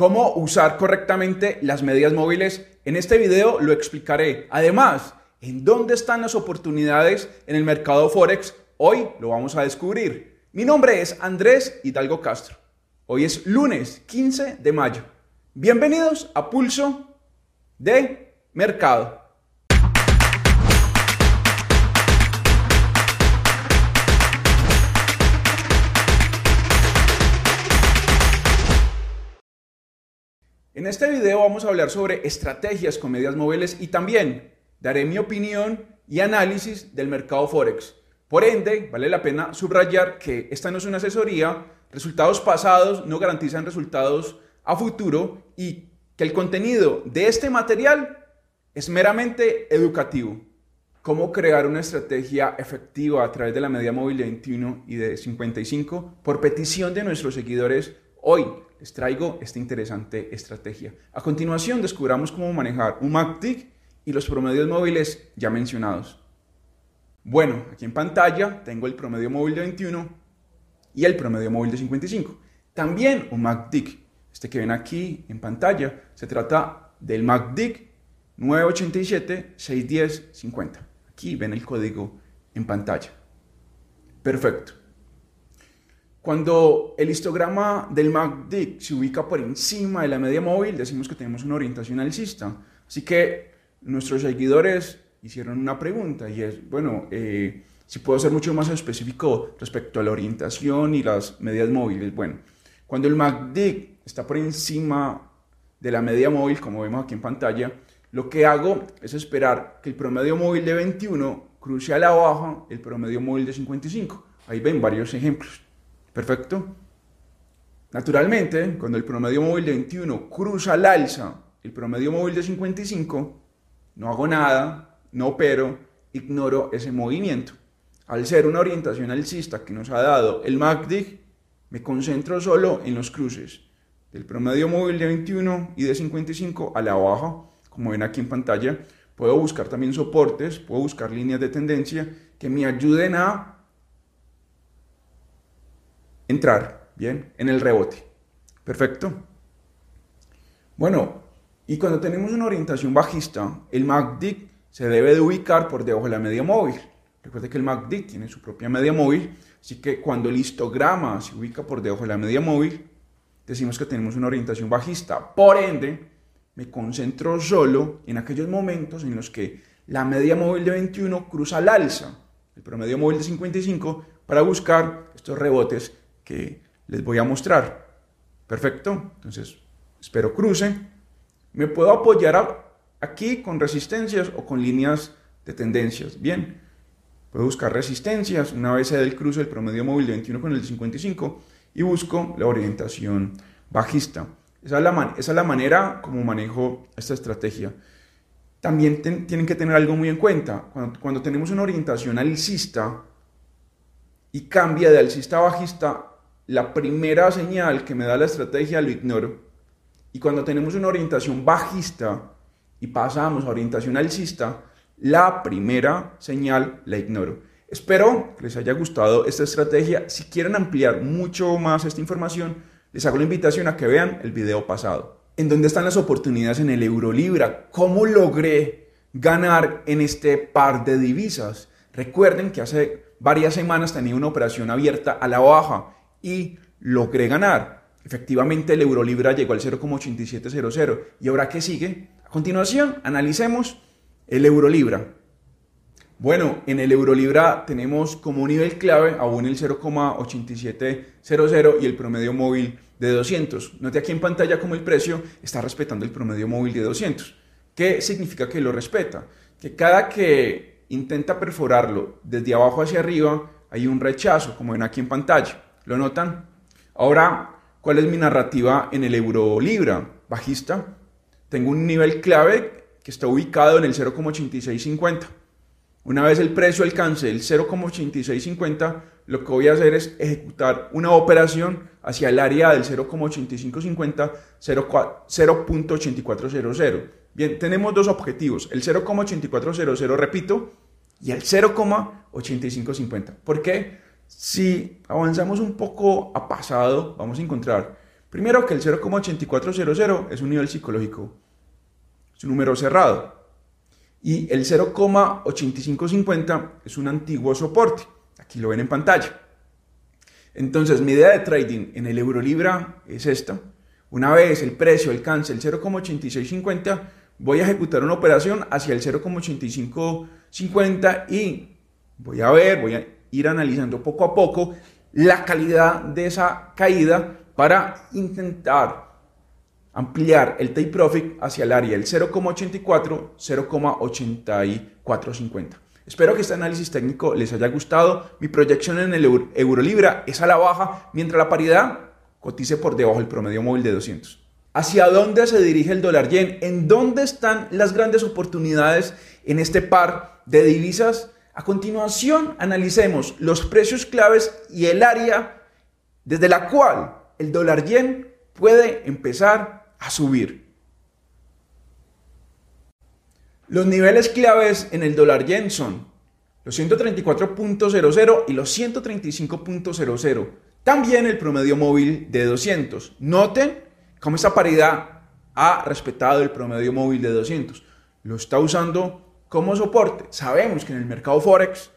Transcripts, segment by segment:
cómo usar correctamente las medias móviles. En este video lo explicaré. Además, en dónde están las oportunidades en el mercado Forex, hoy lo vamos a descubrir. Mi nombre es Andrés Hidalgo Castro. Hoy es lunes 15 de mayo. Bienvenidos a Pulso de Mercado. En este video vamos a hablar sobre estrategias con medias móviles y también daré mi opinión y análisis del mercado Forex. Por ende, vale la pena subrayar que esta no es una asesoría, resultados pasados no garantizan resultados a futuro y que el contenido de este material es meramente educativo. Cómo crear una estrategia efectiva a través de la media móvil de 21 y de 55 por petición de nuestros seguidores hoy les traigo esta interesante estrategia. A continuación descubramos cómo manejar un MACD y los promedios móviles ya mencionados. Bueno, aquí en pantalla tengo el promedio móvil de 21 y el promedio móvil de 55. También un MACD, este que ven aquí en pantalla, se trata del MACD 987-610-50. Aquí ven el código en pantalla. Perfecto. Cuando el histograma del MACD se ubica por encima de la media móvil, decimos que tenemos una orientación alcista. Así que nuestros seguidores hicieron una pregunta y es, bueno, eh, si puedo ser mucho más específico respecto a la orientación y las medias móviles. Bueno, cuando el MACD está por encima de la media móvil, como vemos aquí en pantalla, lo que hago es esperar que el promedio móvil de 21 cruce a la baja el promedio móvil de 55. Ahí ven varios ejemplos. Perfecto. Naturalmente, cuando el promedio móvil de 21 cruza al alza el promedio móvil de 55, no hago nada, no opero, ignoro ese movimiento. Al ser una orientación alcista que nos ha dado el MACD, me concentro solo en los cruces del promedio móvil de 21 y de 55 a la baja, como ven aquí en pantalla. Puedo buscar también soportes, puedo buscar líneas de tendencia que me ayuden a entrar, ¿bien? En el rebote. Perfecto. Bueno, y cuando tenemos una orientación bajista, el MACD se debe de ubicar por debajo de la media móvil. Recuerde que el MACD tiene su propia media móvil, así que cuando el histograma se ubica por debajo de la media móvil, decimos que tenemos una orientación bajista. Por ende, me concentro solo en aquellos momentos en los que la media móvil de 21 cruza al alza, el promedio móvil de 55, para buscar estos rebotes que les voy a mostrar. Perfecto, entonces espero cruce. Me puedo apoyar aquí con resistencias o con líneas de tendencias. Bien, puedo buscar resistencias una vez se el cruce del promedio móvil de 21 con el de 55 y busco la orientación bajista. Esa es la, esa es la manera como manejo esta estrategia. También tienen que tener algo muy en cuenta. Cuando, cuando tenemos una orientación alcista y cambia de alcista a bajista, la primera señal que me da la estrategia lo ignoro. Y cuando tenemos una orientación bajista y pasamos a orientación alcista, la primera señal la ignoro. Espero que les haya gustado esta estrategia. Si quieren ampliar mucho más esta información, les hago la invitación a que vean el video pasado. ¿En dónde están las oportunidades en el euro libra? ¿Cómo logré ganar en este par de divisas? Recuerden que hace varias semanas tenía una operación abierta a la baja y logré ganar. Efectivamente, el euro libra llegó al 0,8700. ¿Y ahora qué sigue? A continuación, analicemos el euro libra. Bueno, en el euro libra tenemos como nivel clave aún el 0,8700 y el promedio móvil de 200. Note aquí en pantalla como el precio está respetando el promedio móvil de 200. ¿Qué significa que lo respeta? Que cada que intenta perforarlo desde abajo hacia arriba hay un rechazo, como ven aquí en pantalla. ¿Lo notan? Ahora, ¿cuál es mi narrativa en el euro libra? Bajista. Tengo un nivel clave que está ubicado en el 0,8650. Una vez el precio alcance el 0,8650, lo que voy a hacer es ejecutar una operación hacia el área del 0,8550, 0.8400. Bien, tenemos dos objetivos, el 0,8400, repito, y el 0,8550. ¿Por qué? Si avanzamos un poco a pasado, vamos a encontrar Primero que el 0,8400 es un nivel psicológico, es un número cerrado. Y el 0,8550 es un antiguo soporte. Aquí lo ven en pantalla. Entonces, mi idea de trading en el euro libra es esta. Una vez el precio alcance el 0,8650, voy a ejecutar una operación hacia el 0,8550 y voy a ver, voy a ir analizando poco a poco la calidad de esa caída para intentar ampliar el take profit hacia el área del 0,84, 0,8450. Espero que este análisis técnico les haya gustado. Mi proyección en el euro, libra es a la baja, mientras la paridad cotice por debajo del promedio móvil de 200. ¿Hacia dónde se dirige el dólar yen? ¿En dónde están las grandes oportunidades en este par de divisas? A continuación, analicemos los precios claves y el área desde la cual el dólar yen puede empezar a subir. Los niveles claves en el dólar yen son los 134.00 y los 135.00. También el promedio móvil de 200. Noten cómo esta paridad ha respetado el promedio móvil de 200. Lo está usando como soporte. Sabemos que en el mercado Forex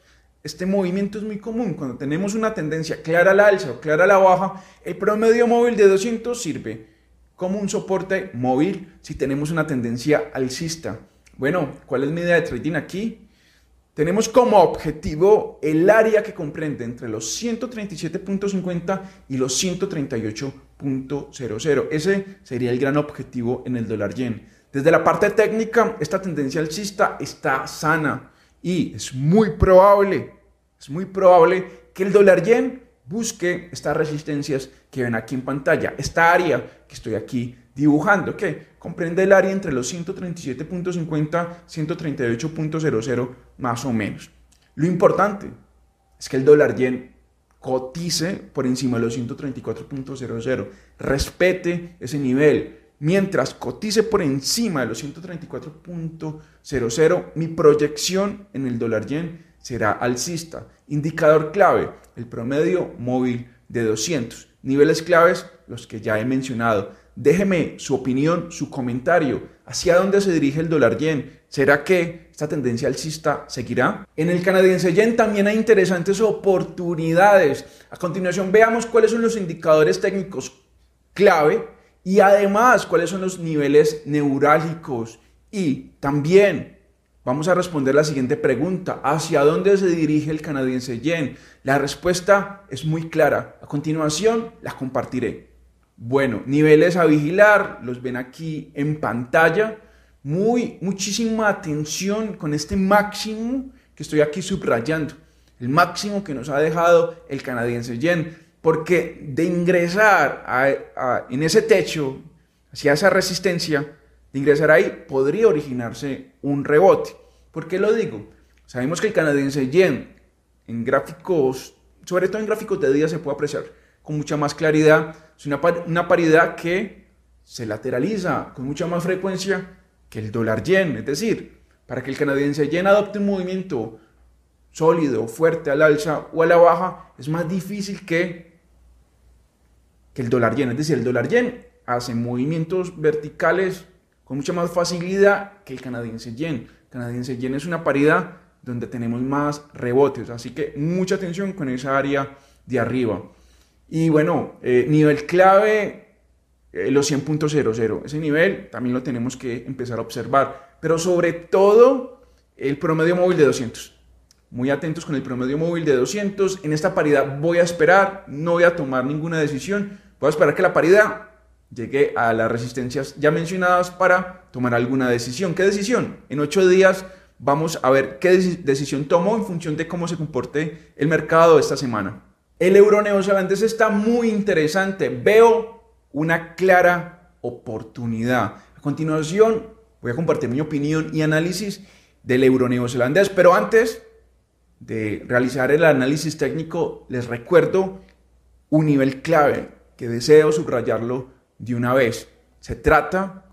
este movimiento es muy común. Cuando tenemos una tendencia clara a la alza o clara a la baja, el promedio móvil de 200 sirve como un soporte móvil si tenemos una tendencia alcista. Bueno, ¿cuál es mi idea de trading aquí? Tenemos como objetivo el área que comprende entre los 137.50 y los 138.00. Ese sería el gran objetivo en el dólar yen. Desde la parte técnica, esta tendencia alcista está sana y es muy probable, es muy probable que el dólar yen busque estas resistencias que ven aquí en pantalla, esta área que estoy aquí dibujando, que comprende el área entre los 137.50 138.00 más o menos. Lo importante es que el dólar yen cotice por encima de los 134.00, respete ese nivel, mientras cotice por encima de los 134.00, mi proyección en el dólar yen será alcista. Indicador clave, el promedio móvil de 200. Niveles claves, los que ya he mencionado. Déjeme su opinión, su comentario. ¿Hacia dónde se dirige el dólar yen? ¿Será que esta tendencia alcista seguirá? En el canadiense yen también hay interesantes oportunidades. A continuación veamos cuáles son los indicadores técnicos clave y además, ¿cuáles son los niveles neurálgicos? Y también vamos a responder la siguiente pregunta. ¿Hacia dónde se dirige el canadiense yen? La respuesta es muy clara. A continuación, la compartiré. Bueno, niveles a vigilar, los ven aquí en pantalla. Muy, muchísima atención con este máximo que estoy aquí subrayando. El máximo que nos ha dejado el canadiense yen. Porque de ingresar en ese techo, hacia esa resistencia, de ingresar ahí, podría originarse un rebote. ¿Por qué lo digo? Sabemos que el canadiense yen, en gráficos, sobre todo en gráficos de día, se puede apreciar con mucha más claridad. Es una, una paridad que se lateraliza con mucha más frecuencia que el dólar yen. Es decir, para que el canadiense yen adopte un movimiento sólido, fuerte al alza o a la baja, es más difícil que que el dólar yen. Es decir, el dólar yen hace movimientos verticales con mucha más facilidad que el canadiense yen. El canadiense yen es una paridad donde tenemos más rebotes, así que mucha atención con esa área de arriba. Y bueno, eh, nivel clave, eh, los 100.00. Ese nivel también lo tenemos que empezar a observar, pero sobre todo el promedio móvil de 200 muy atentos con el promedio móvil de 200. En esta paridad voy a esperar, no voy a tomar ninguna decisión. Voy a esperar que la paridad llegue a las resistencias ya mencionadas para tomar alguna decisión. ¿Qué decisión? En ocho días vamos a ver qué decisión tomo en función de cómo se comporte el mercado esta semana. El euro neozelandés está muy interesante. Veo una clara oportunidad. A continuación voy a compartir mi opinión y análisis del euro neozelandés, pero antes de realizar el análisis técnico, les recuerdo un nivel clave que deseo subrayarlo de una vez. Se trata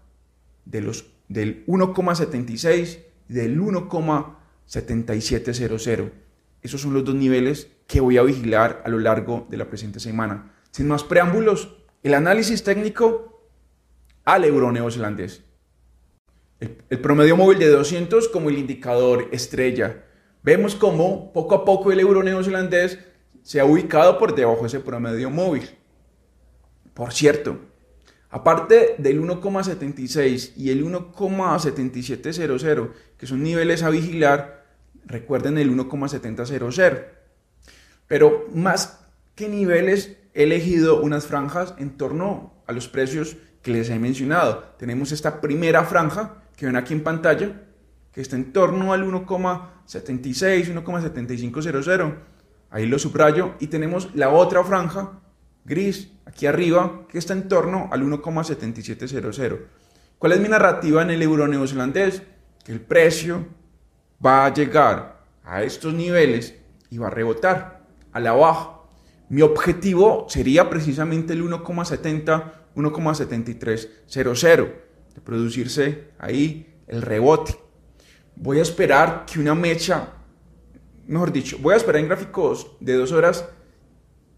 de los, del 1,76 y del 1,7700. Esos son los dos niveles que voy a vigilar a lo largo de la presente semana. Sin más preámbulos, el análisis técnico al euro neozelandés. El, el, promedio móvil de 200 como el indicador estrella. Vemos cómo poco a poco el euro neozelandés se ha ubicado por debajo de ese promedio móvil. Por cierto, aparte del 1,76 y el 1,7700, que son niveles a vigilar, recuerden el 1,700. Pero más que niveles, he elegido unas franjas en torno a los precios que les he mencionado. Tenemos esta primera franja que ven aquí en pantalla, que está en torno al 1,76, 1,7500. Ahí lo subrayo. Y tenemos la otra franja gris aquí arriba que está en torno al 1,7700. ¿Cuál es mi narrativa en el euro neozelandés? Que el precio va a llegar a estos niveles y va a rebotar a la baja. Mi objetivo sería precisamente el 1,70, 1,7300, de producirse ahí el rebote. Voy a esperar que una mecha, mejor dicho, voy a esperar en gráficos de dos horas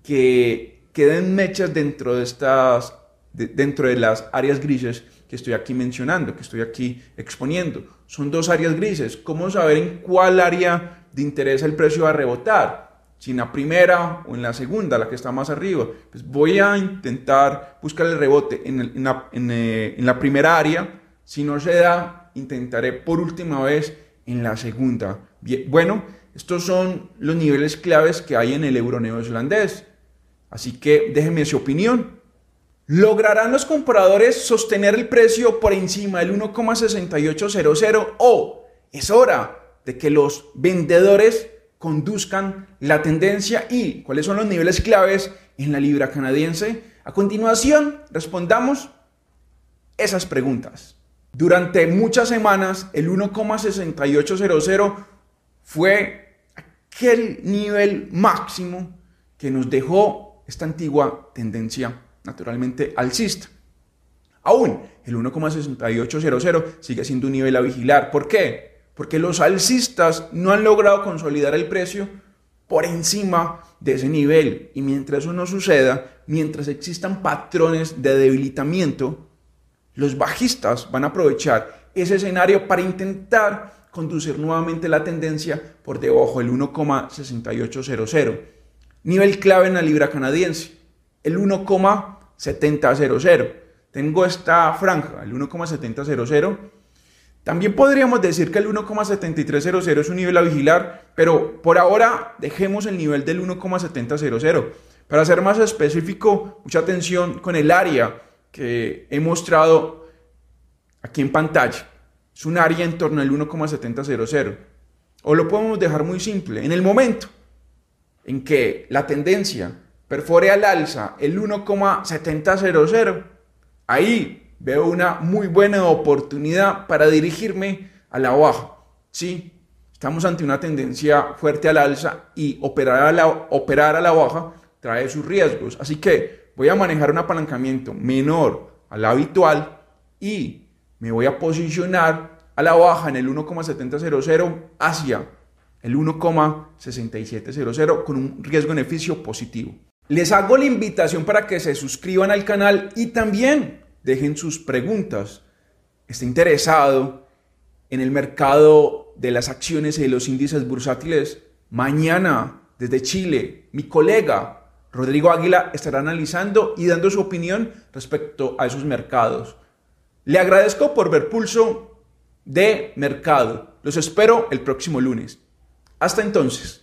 que queden mechas dentro de estas, dentro de las áreas grises que estoy aquí mencionando, que estoy aquí exponiendo. Son dos áreas grises. ¿Cómo saber en cuál área de interés el precio va a rebotar? Si en la primera o en la segunda, la que está más arriba. Pues voy a intentar buscar el rebote en, la, eh, en la primera área. Si no se da, intentaré por última vez en la segunda. Bueno, estos son los niveles claves que hay en el euro neozelandés. Así que déjenme su opinión. ¿Lograrán los compradores sostener el precio por encima del 1,6800 o es hora de que los vendedores conduzcan la tendencia y cuáles son los niveles claves en la libra canadiense? A continuación, respondamos esas preguntas. Durante muchas semanas, el 1,6800 fue aquel nivel máximo que nos dejó esta antigua tendencia naturalmente alcista. Aún el 1,6800 sigue siendo un nivel a vigilar. ¿Por qué? Porque los alcistas no han logrado consolidar el precio por encima de ese nivel. Y mientras eso no suceda, mientras existan patrones de debilitamiento, los bajistas van a aprovechar ese escenario para intentar conducir nuevamente la tendencia por debajo del 1,6800. Nivel clave en la libra canadiense el 1,700. Tengo esta franja, el 1,700. También podríamos decir que el 1,7300 es un nivel a vigilar, pero por ahora dejemos el nivel del 1,700. Para ser más específico, mucha atención con el área que he mostrado aquí en pantalla. Es un área en torno al 1,700. O lo podemos dejar muy simple. En el momento en que la tendencia perfore al alza el 1,700, ahí veo una muy buena oportunidad para dirigirme a la baja. Sí, estamos ante una tendencia fuerte al alza y operar a la, operar a la baja trae sus riesgos. Así que voy a manejar un apalancamiento menor al habitual y me voy a posicionar a la baja en el 1,700 hacia el 1,6700 con un riesgo-beneficio positivo. Les hago la invitación para que se suscriban al canal y también dejen sus preguntas. ¿Está interesado en el mercado de las acciones y de los índices bursátiles? Mañana, desde Chile, mi colega Rodrigo Águila estará analizando y dando su opinión respecto a esos mercados. Le agradezco por ver Pulso de Mercado. Los espero el próximo lunes. Hasta entonces.